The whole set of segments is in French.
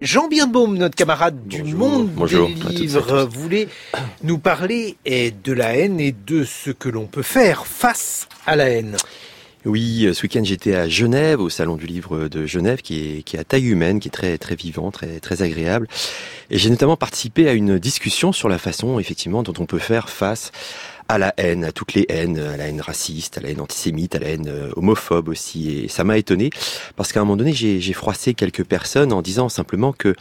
Jean Birnbaum, notre camarade du monde des livres, voulait nous parler de la haine et de ce que l'on peut faire face à la haine. Oui, ce week-end j'étais à Genève, au salon du livre de Genève, qui est, qui est à taille humaine, qui est très très vivant, très très agréable. Et j'ai notamment participé à une discussion sur la façon, effectivement, dont on peut faire face à la haine, à toutes les haines, à la haine raciste, à la haine antisémite, à la haine euh, homophobe aussi. Et ça m'a étonné parce qu'à un moment donné, j'ai froissé quelques personnes en disant simplement que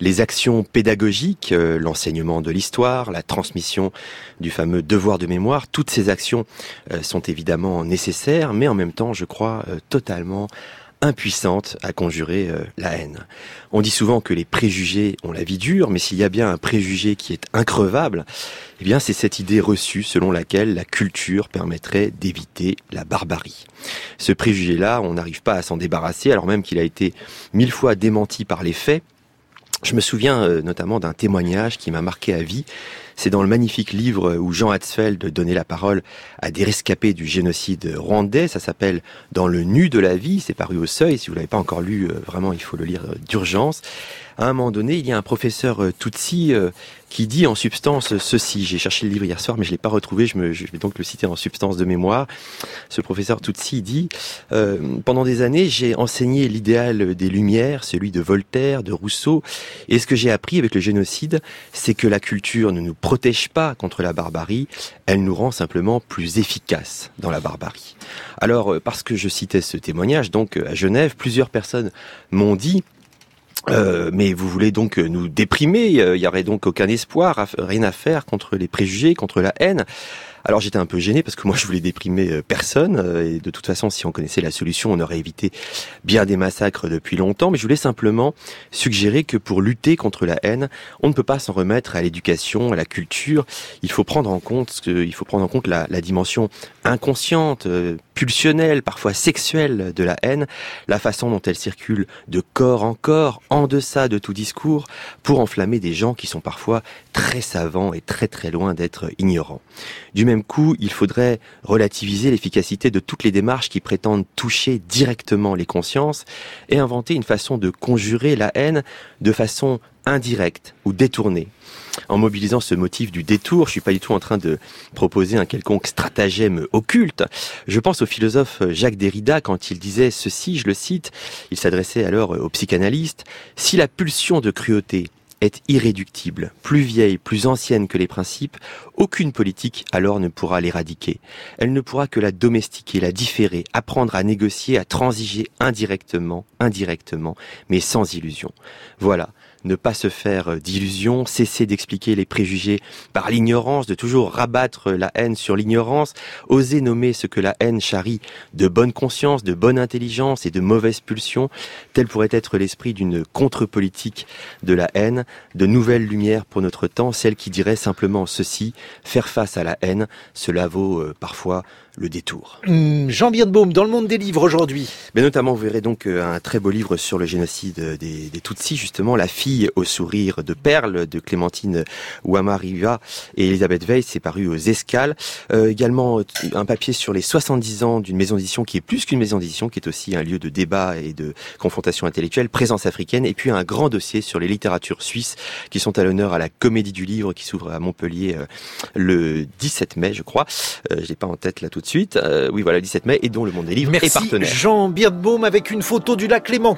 les actions pédagogiques, euh, l'enseignement de l'histoire, la transmission du fameux devoir de mémoire, toutes ces actions euh, sont évidemment nécessaires, mais en même temps, je crois, totalement impuissante à conjurer euh, la haine. On dit souvent que les préjugés ont la vie dure, mais s'il y a bien un préjugé qui est increvable, eh bien c'est cette idée reçue selon laquelle la culture permettrait d'éviter la barbarie. Ce préjugé-là, on n'arrive pas à s'en débarrasser, alors même qu'il a été mille fois démenti par les faits. Je me souviens euh, notamment d'un témoignage qui m'a marqué à vie. C'est dans le magnifique livre où Jean Hatzfeld donnait la parole à des rescapés du génocide rwandais. Ça s'appelle Dans le nu de la vie. C'est paru au seuil. Si vous l'avez pas encore lu, euh, vraiment, il faut le lire euh, d'urgence. À un moment donné, il y a un professeur Tutsi qui dit en substance ceci. J'ai cherché le livre hier soir, mais je l'ai pas retrouvé. Je, vais donc le citer en substance de mémoire. Ce professeur Tutsi dit euh, pendant des années, j'ai enseigné l'idéal des Lumières, celui de Voltaire, de Rousseau. Et ce que j'ai appris avec le génocide, c'est que la culture ne nous protège pas contre la barbarie, elle nous rend simplement plus efficaces dans la barbarie. Alors, euh, parce que je citais ce témoignage, donc à Genève, plusieurs personnes m'ont dit euh, mais vous voulez donc nous déprimer, il n'y aurait donc aucun espoir, rien à faire contre les préjugés, contre la haine. Alors j'étais un peu gêné parce que moi je voulais déprimer euh, personne euh, et de toute façon si on connaissait la solution on aurait évité bien des massacres depuis longtemps. Mais je voulais simplement suggérer que pour lutter contre la haine on ne peut pas s'en remettre à l'éducation, à la culture, il faut prendre en compte il faut prendre en compte la, dimension inconsciente, euh, pulsionnelle, parfois sexuelle de la haine, la façon dont elle circule de corps en corps, en deçà de tout discours, pour enflammer des gens qui sont parfois très savants et très très loin d'être ignorants. Du même coup, il faudrait relativiser l'efficacité de toutes les démarches qui prétendent toucher directement les consciences et inventer une façon de conjurer la haine de façon indirecte ou détournée. En mobilisant ce motif du détour, je suis pas du tout en train de proposer un quelconque stratagème occulte. Je pense au philosophe Jacques Derrida quand il disait ceci, je le cite, il s'adressait alors aux psychanalystes, si la pulsion de cruauté est irréductible, plus vieille, plus ancienne que les principes, aucune politique alors ne pourra l'éradiquer. Elle ne pourra que la domestiquer, la différer, apprendre à négocier, à transiger indirectement, indirectement, mais sans illusion. Voilà, ne pas se faire d'illusions, cesser d'expliquer les préjugés par l'ignorance, de toujours rabattre la haine sur l'ignorance, oser nommer ce que la haine charrie de bonne conscience, de bonne intelligence et de mauvaise pulsion, tel pourrait être l'esprit d'une contre-politique de la haine, de nouvelles lumières pour notre temps, celle qui dirait simplement ceci, faire face à la haine, cela vaut euh, parfois le détour. Hum, Jean Birnbaum, dans le monde des livres aujourd'hui. Mais notamment, vous verrez donc euh, un très beau livre sur le génocide des, des Tutsis, justement, La fille au sourire de perles de Clémentine Ouamariva et Elisabeth Veil, c'est paru aux Escales. Euh, également, un papier sur les 70 ans d'une maison d'édition qui est plus qu'une maison d'édition, qui est aussi un lieu de débat et de confrontation intellectuelle, présence africaine, et puis un grand dossier sur les littératures suisses qui sont à l'honneur à la Comédie du Livre qui s'ouvre à Montpellier euh, le 17 mai, je crois. Euh, je l'ai pas en tête là tout de suite. Euh, oui, voilà, 17 mai, et dont le Monde des Livres Merci est partenaire. Jean Birnbaum avec une photo du lac Clément.